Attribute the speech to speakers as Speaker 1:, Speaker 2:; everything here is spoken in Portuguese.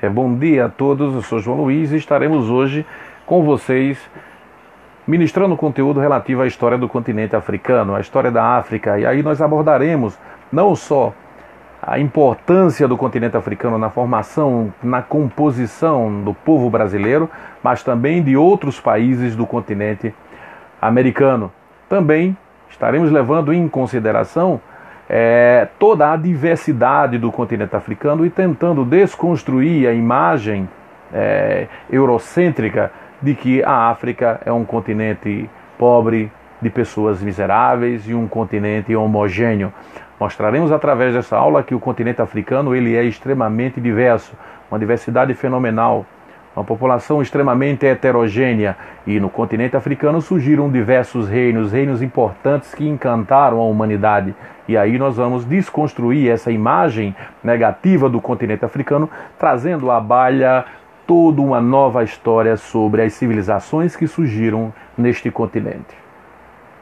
Speaker 1: É, bom dia a todos, eu sou João Luiz e estaremos hoje com vocês ministrando conteúdo relativo à história do continente africano, à história da África. E aí nós abordaremos não só a importância do continente africano na formação, na composição do povo brasileiro, mas também de outros países do continente americano. Também estaremos levando em consideração é, toda a diversidade do continente africano e tentando desconstruir a imagem é, eurocêntrica de que a África é um continente pobre, de pessoas miseráveis e um continente homogêneo. Mostraremos através dessa aula que o continente africano ele é extremamente diverso, uma diversidade fenomenal uma população extremamente heterogênea, e no continente africano surgiram diversos reinos, reinos importantes que encantaram a humanidade. E aí nós vamos desconstruir essa imagem negativa do continente africano, trazendo à baila toda uma nova história sobre as civilizações que surgiram neste continente.